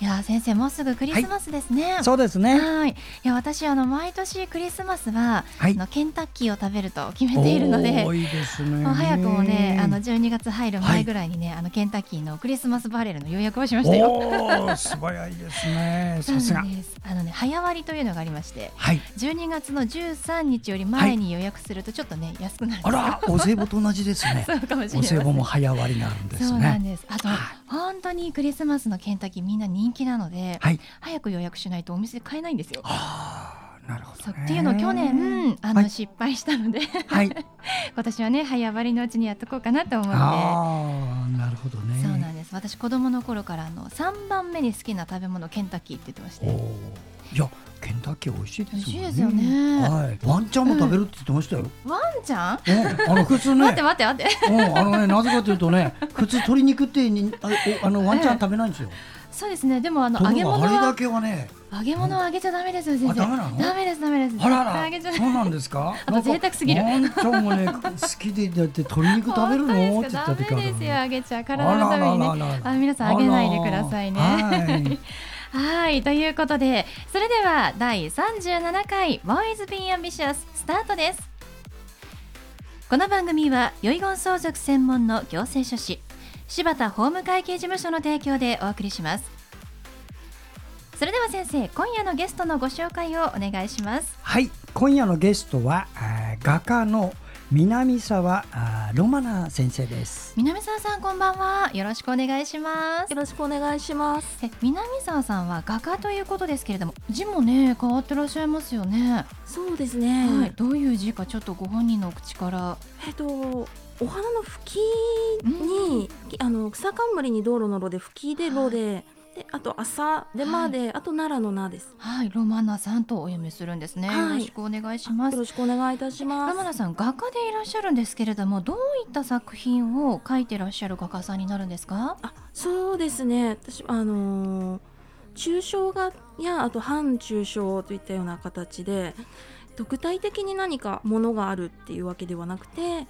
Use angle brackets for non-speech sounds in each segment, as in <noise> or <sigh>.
いや先生もうすぐクリスマスですね、はい、そうですね。はい。いや私あの毎年クリスマスは、はい、のケンタッキーを食べると決めているので多いですね。早くもねあの12月入る前ぐらいにね、はい、あのケンタッキーのクリスマスバレルの予約をしましたよ。お素早いですね。<laughs> さすが。あのね早割というのがありまして、はい、12月の13日より前に予約するとちょっとね、安くなるあらお歳暮と同じですね。<laughs> そうかもしれないお歳暮も早割りなんですね。そうなんです。あと、本当にクリスマスのケンタッキーみんな人気なので、はい、早く予約しないとお店で買えないんですよ。なるほど、ね、っていうのを去年あの、はい、失敗したのではい、<laughs> 今年はね早割りのうちにやっとこうかなと思ってあなるほどね。そうなんです。私子供の頃からあの3番目に好きな食べ物ケンタッキーって言ってましていやケンタッキー美味しいです。美味しいですよね。はい。ワンちゃんも食べるって言ってましたよ。ワンちゃん？うん、あの <laughs> 普通ね。待って待って待って。うん、あのねなぜかというとね、普通鶏肉ってにああのワンちゃん食べないんですよ。そうですね。でもあの揚げ物あれだけはね。揚げ物を揚げちゃダメですよ先生。ダメなの？ダメですダメです。あらら。そうなんですか？<laughs> あと贅沢すぎる。ワンちゃんもね好きでだって鶏肉食べるの？って言った時ダメですよ揚げちゃ体のためにね。あ皆さん揚げないでくださいね。はい。ということでそれでは第37回「Boys Be Ambitious」スタートですこの番組は遺言相続専門の行政書士柴田法務会計事務所の提供でお送りしますそれでは先生今夜のゲストのご紹介をお願いしますはい今夜のゲストは画家の南沢ロマナ先生です。南沢さんこんばんは。よろしくお願いします。よろしくお願いします。え南沢さんは画家ということですけれども字もね変わってらっしゃいますよね。そうですね、はい、どういう字かちょっとご本人の口から。えっとお花の吹きに、うん、あの草冠に道路の路で吹きで路で、はいであと朝でまで、はい、あと奈良の名です。はい、ロマナさんとお読みするんですね、はい、よろしくお願いします。よろしくお願いいたします。ロマナさん画家でいらっしゃるんですけれども、どういった作品を描いてらっしゃる画家さんになるんですか？あ、そうですね。私あのー、抽象画やあと半抽象といったような形で。具体的に何かものがあるっていうわけではなくて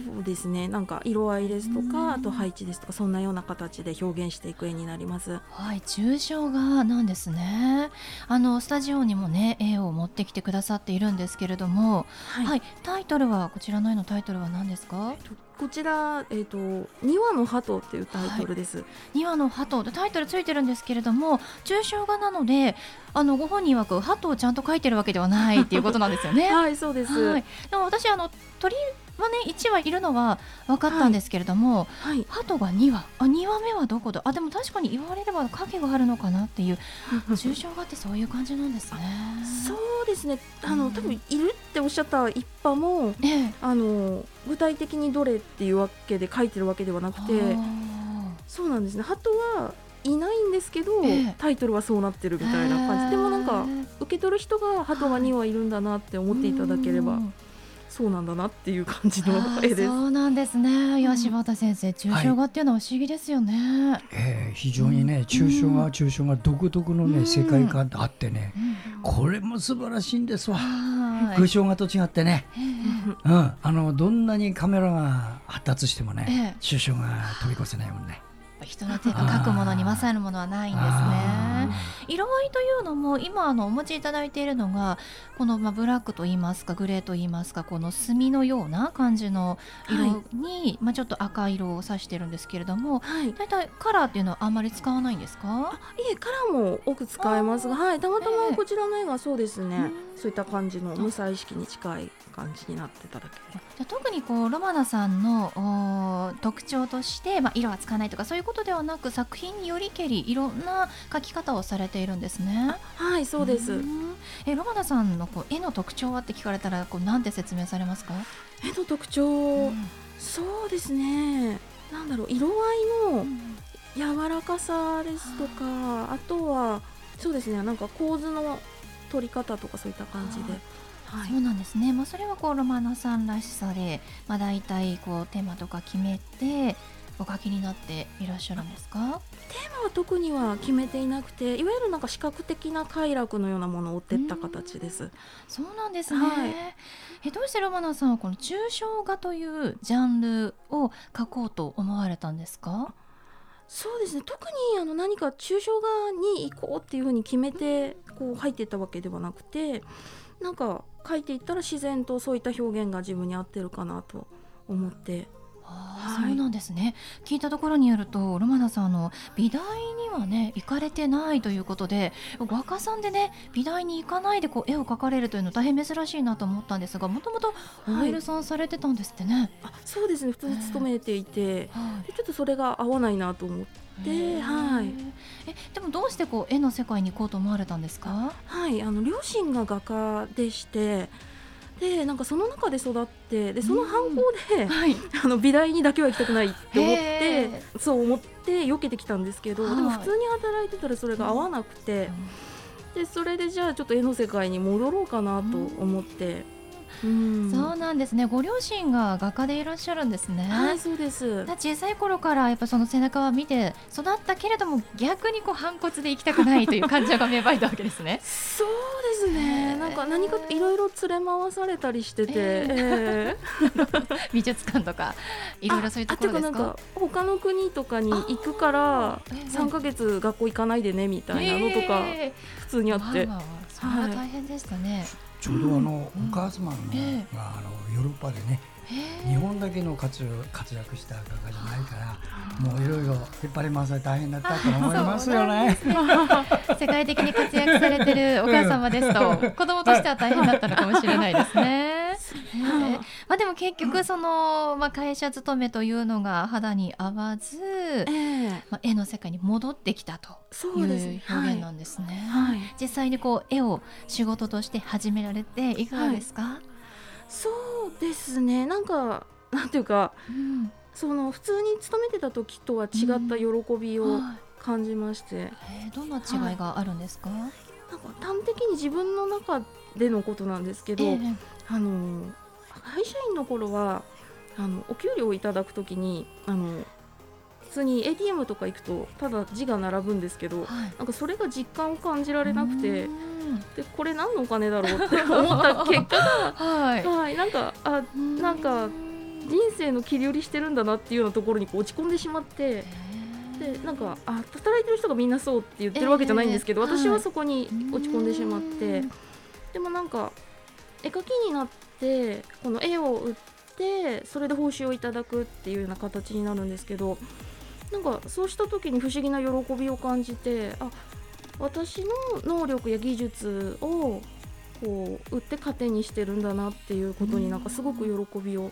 そうですね。なんか色合いですとかあと配置ですとかそんなような形で表現していく絵になります。はい抽象画なんですね。あのスタジオにもね絵を持ってきてくださっているんですけれども、はい、はい、タイトルはこちらの絵のタイトルは何ですか、こちら、えーと「2羽の鳩」っていうタイトルです。はい、2羽の鳩。でタイトルついてるんですけれども抽象画なのであのご本人く鳩をちゃんと描いてるわけではないっていうことなんですよね。<laughs> はいそうです、はい、でも私あの鳥はね1羽いるのは分かったんですけれども、はい、鳩が2羽。あ2羽目はどこだ？あでも確かに言われれば影があるのかなっていう抽象画ってそういう感じなんですね。そうですね。あの、うん、多分いるっておっしゃった一羽も、ええ、あの具体的にどれっていうわけで書いてるわけではなくてそうなんですね。鳩はいないんですけど、ええ、タイトルはそうなってるみたいな感じ。でもなんか受け取る人が鳩が2羽いるんだなって思っていただければ。そうなんだなっていう感じの絵です。そうなんですね。いや柴田先生、抽象画っていうのは不思議ですよね。はい、えー、非常にね、抽象画、抽象画独特のね、世界観あってね、これも素晴らしいんですわ。具象画と違ってね、うん、あのどんなにカメラが発達してもね、抽象画飛び越せないもんね。人の手が描くものに勝るものはないんですね。色合いというのも今あのお持ちいただいているのがこのまあブラックと言いますかグレーと言いますかこの墨のような感じの色に、はい、まあちょっと赤色を指してるんですけれども、はい、だいたいカラーっていうのはあんまり使わないんですか？いえカラーも多く使えますが、はい、たまたまこちらの絵がそうですね、えー、そういった感じの無彩色に近い感じになってただけで。じゃ特にこうロマナさんの特徴として、まあ、色は使わないとかそういうことではなく作品によりけりいろんな描き方をされているんですね。はいそうです。えロマナさんのこう絵の特徴はって聞かれたらこうなんて説明されますか？絵の特徴、うん、そうですね。なんだろう色合いの柔らかさですとか、うん、あとはそうですねなんか構図の取り方とかそういった感じで。はい、そうなんですね、まあ、それはこうロマナさんらしさで、まあ、大体こうテーマとか決めてお書きになっていらっしゃるんですか？テーマは特には決めていなくていわゆるなんか視覚的な快楽のようなものを追っていった形です。そうなんですね、はい、えどうしてロマナさんはこの抽象画というジャンルを書こうと思われたんですか？そうですね。特にあの何か抽象画に行こうっていうふうに決めてこう入っていったわけではなくてなんか書いていったら自然とそういった表現が自分に合ってるかなと思ってあそうなんですね。聞いたところによるとロマナさんあの美大にはね行かれてないということで画家さんでね美大に行かないでこう絵を描かれるというのは大変珍しいなと思ったんですがもともと OL さんされてたんですってね、はい、あそうですね。普通に勤めていて、はい、ちょっとそれが合わないなと思って。はい、えでもどうしてこう絵の世界に行こうと思われたんですか？はい。あの両親が画家でしてでなんかその中で育ってでその反抗で、はい、<laughs> あの美大にだけは行きたくないって思ってそう思って避けてきたんですけど、でも普通に働いてたらそれが合わなくて、でそれでじゃあちょっと絵の世界に戻ろうかなと思って。そうなんですね。ご両親が画家でいらっしゃるんですね。はいそうです。小さい頃からやっぱその背中は見て育ったけれども逆にこう反骨で行きたくないという感情が芽生えたわけですね。<laughs> そうですね。なんか何かいろいろ連れ回されたりしてて、えー、<laughs> 美術館とかいろいろそういうところですか？他の国とかに行くから3か月学校行かないでねみたいなのとか普通にあって、まあまあ、それは大変でしたね、はいちょうどあの、お母様の、えー、があのヨーロッパでね、日本だけの活活躍した画家じゃないからもういろいろ引っ張り回され大変だったと思いますよね。ね。<laughs> 世界的に活躍されてるお母様ですと子供としては大変だったのかもしれないですね。まあでも結局その、まあ、会社勤めというのが肌に合わず、えー、まあ、絵の世界に戻ってきたという表現なんですね。はい、実際にこう絵を仕事として始められていかがですか、はい、そうですね。なんかなんていうか、うん、その普通に勤めてた時とは違った喜びを感じまして、うんえー、どんな違いがあるんですか、なんか端的に自分の中でのことなんですけど、えー、あの会社員の頃はあのお給料をいただくときにあの普通に ATM とか行くとただ字が並ぶんですけど、はい、なんかそれが実感を感じられなくてでこれ何のお金だろうって <laughs> 思った結果が、はい、はい、なんかあなんか人生の切り売りしてるんだなっていうようなところに落ち込んでしまって。でなんかあ働いてる人がみんなそうって言ってるわけじゃないんですけど、私はそこに落ち込んでしまって、でもなんか絵描きになってこの絵を売ってそれで報酬をいただくっていうような形になるんですけどなんかそうした時に不思議な喜びを感じてあ私の能力や技術をこう売って糧にしてるんだなっていうことになんかすごく喜びを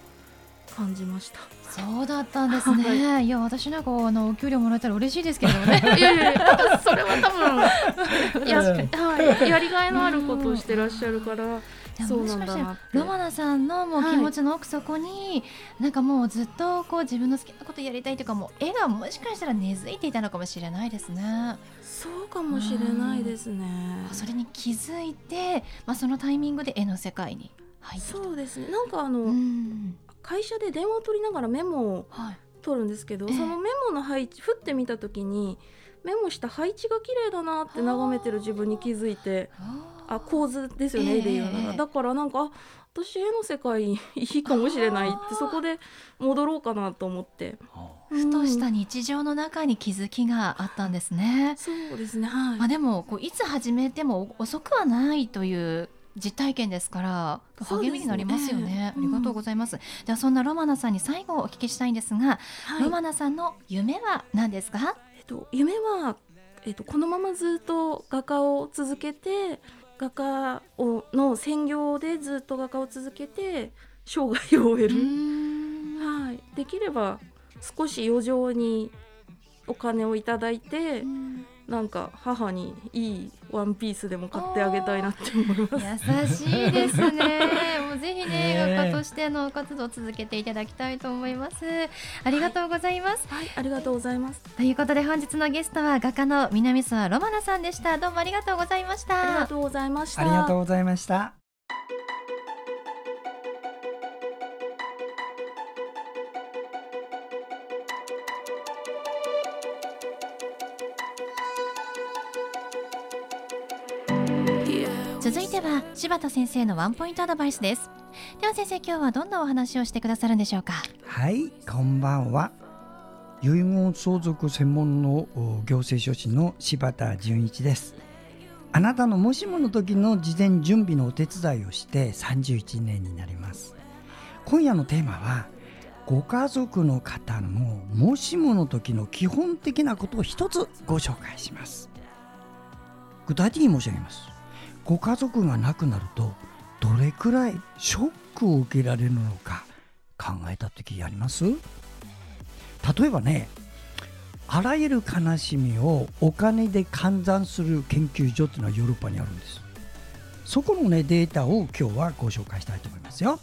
感じました。そうだったんですね。はい、いや私なんかあのお給料もらえたら嬉しいですけどね。<laughs> いやいやいやそれは多分 <laughs> やはい、やりがいのあることをしてらっしゃるから。もしかしてロマナさんのもう気持ちの奥底に、はい、なんかもうずっとこう自分の好きなことやりたいというかもう絵がもしかしたら根付いていたのかもしれないですね。そうかもしれないですね。それに気づいて、まあそのタイミングで絵の世界に入ってそうですね。なんかあの、会社で電話を取りながらメモを取るんですけど、はい、そのメモの配置振ってみた時にメモした配置が綺麗だなって眺めてる自分に気づいて。あ構図ですよね、絵で言うなら。だからなんか私絵の世界いいかもしれないってそこで戻ろうかなと思って。ふとした日常の中に気づきがあったんですね。そうですね。はい。まあでもこういつ始めても遅くはないという実体験ですから励みになりますよね、ねありがとうございます、うん、ではそんなロマナさんに最後お聞きしたいんですが、はい、ロマナさんの夢は何ですか？えっと夢はえっとこのままずっと画家を続けて画家をの専業でずっと画家を続けて生涯を終える、はい、できれば少し余剰にお金をいただいてなんか母にいいワンピースでも買ってあげたいなって思います。優しいですね。もうぜひね画家としての活動を続けていただきたいと思います。ありがとうございます、はい、はい、ありがとうございます。ということで本日のゲストは画家の南沢ロマナさんでしたどうもありがとうございましたありがとうございましたありがとうございました柴田先生のワンポイントアドバイスです。では先生今日はどんなお話をしてくださるんでしょうか？はいこんばんは。遺言相続専門の行政書士の柴田純一です。あなたのもしもの時の事前準備のお手伝いをして31年になります。今夜のテーマはご家族の方のもしもの時の基本的なことを一つご紹介します。具体的に申し上げます。ご家族が亡くなるとどれくらいショックを受けられるのか考えた時あります？例えばねあらゆる悲しみをお金で換算する研究所っていうのはヨーロッパにあるんです。そこのねデータを今日はご紹介したいと思いますよ。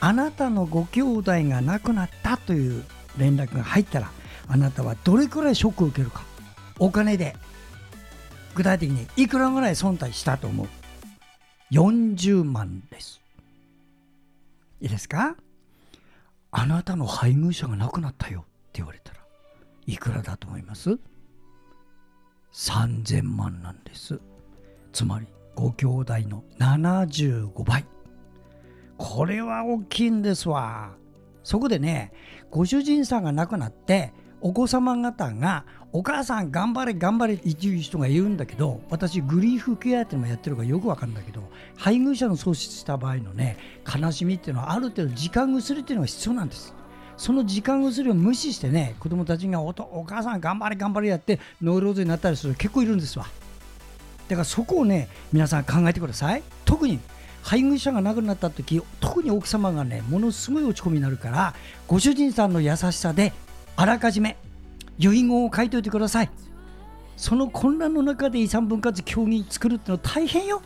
あなたのご兄弟が亡くなったという連絡が入ったらあなたはどれくらいショックを受けるか。お金で。具体的にいくらぐらい損貸したと思う？40万です。いいですか？あなたの配偶者が亡くなったよ。って言われたらいくらだと思います？3000万なんです。つまりご兄弟の75倍。これは大きいんですわ。そこでねご主人さんが亡くなってお子様方がお母さん頑張れ頑張れっていう人がいるんだけど私グリーフケアっていうのもやってるからよくわかるんだけど配偶者の喪失した場合のね悲しみっていうのはある程度時間薬っていうのが必要なんです。その時間薬を無視してね子供たちがおとお母さん頑張れ頑張れやってノイローゼになったりする結構いるんですわ。だからそこをね皆さん考えてください。特に配偶者が亡くなった時特に奥様がねものすごい落ち込みになるからご主人さんの優しさであらかじめ遺言を書いておいてください。その混乱の中で遺産分割協議作るってのは大変よ。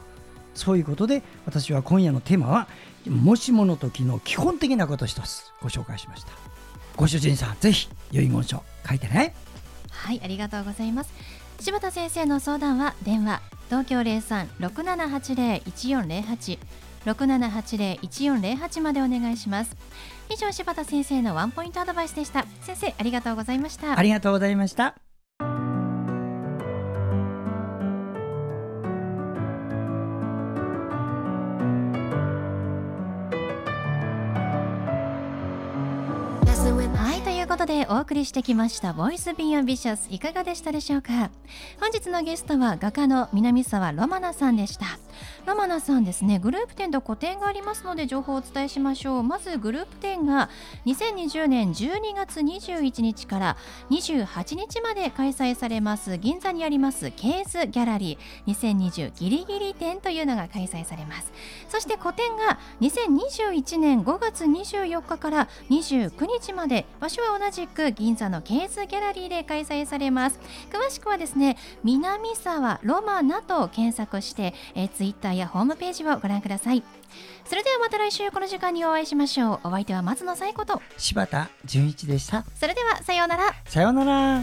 そういうことで私は今夜のテーマはもしもの時の基本的なこと一つご紹介しました。ご主人さんぜひ遺言書書いてね。はいありがとうございます。柴田先生の相談は電話東京03-6780-1408 6780-1408までお願いします。以上柴田先生のワンポイントアドバイスでした。先生ありがとうございました。ありがとうございました。ことでお送りしてきました「ボイス・ビン・アンビシャス」いかがでしたでしょうか？本日のゲストは画家の南沢ロマナさんでした。ロマナさんですねグループ展と個展がありますので情報をお伝えしましょう。まずグループ展が2020年12月21日から28日まで開催されます。銀座にありますケーズギャラリー。2020ギリギリ展というのが開催されます。そして個展が2021年5月24日から29日まで。場所は同じく銀座のケーズギャラリーで開催されます。詳しくはですね南沢ロマナと検索して、えー、ツイッターやホームページをご覧ください。それではまた来週この時間にお会いしましょう。お相手は松野紗友子と。柴田純一でした。それではさようなら。さようなら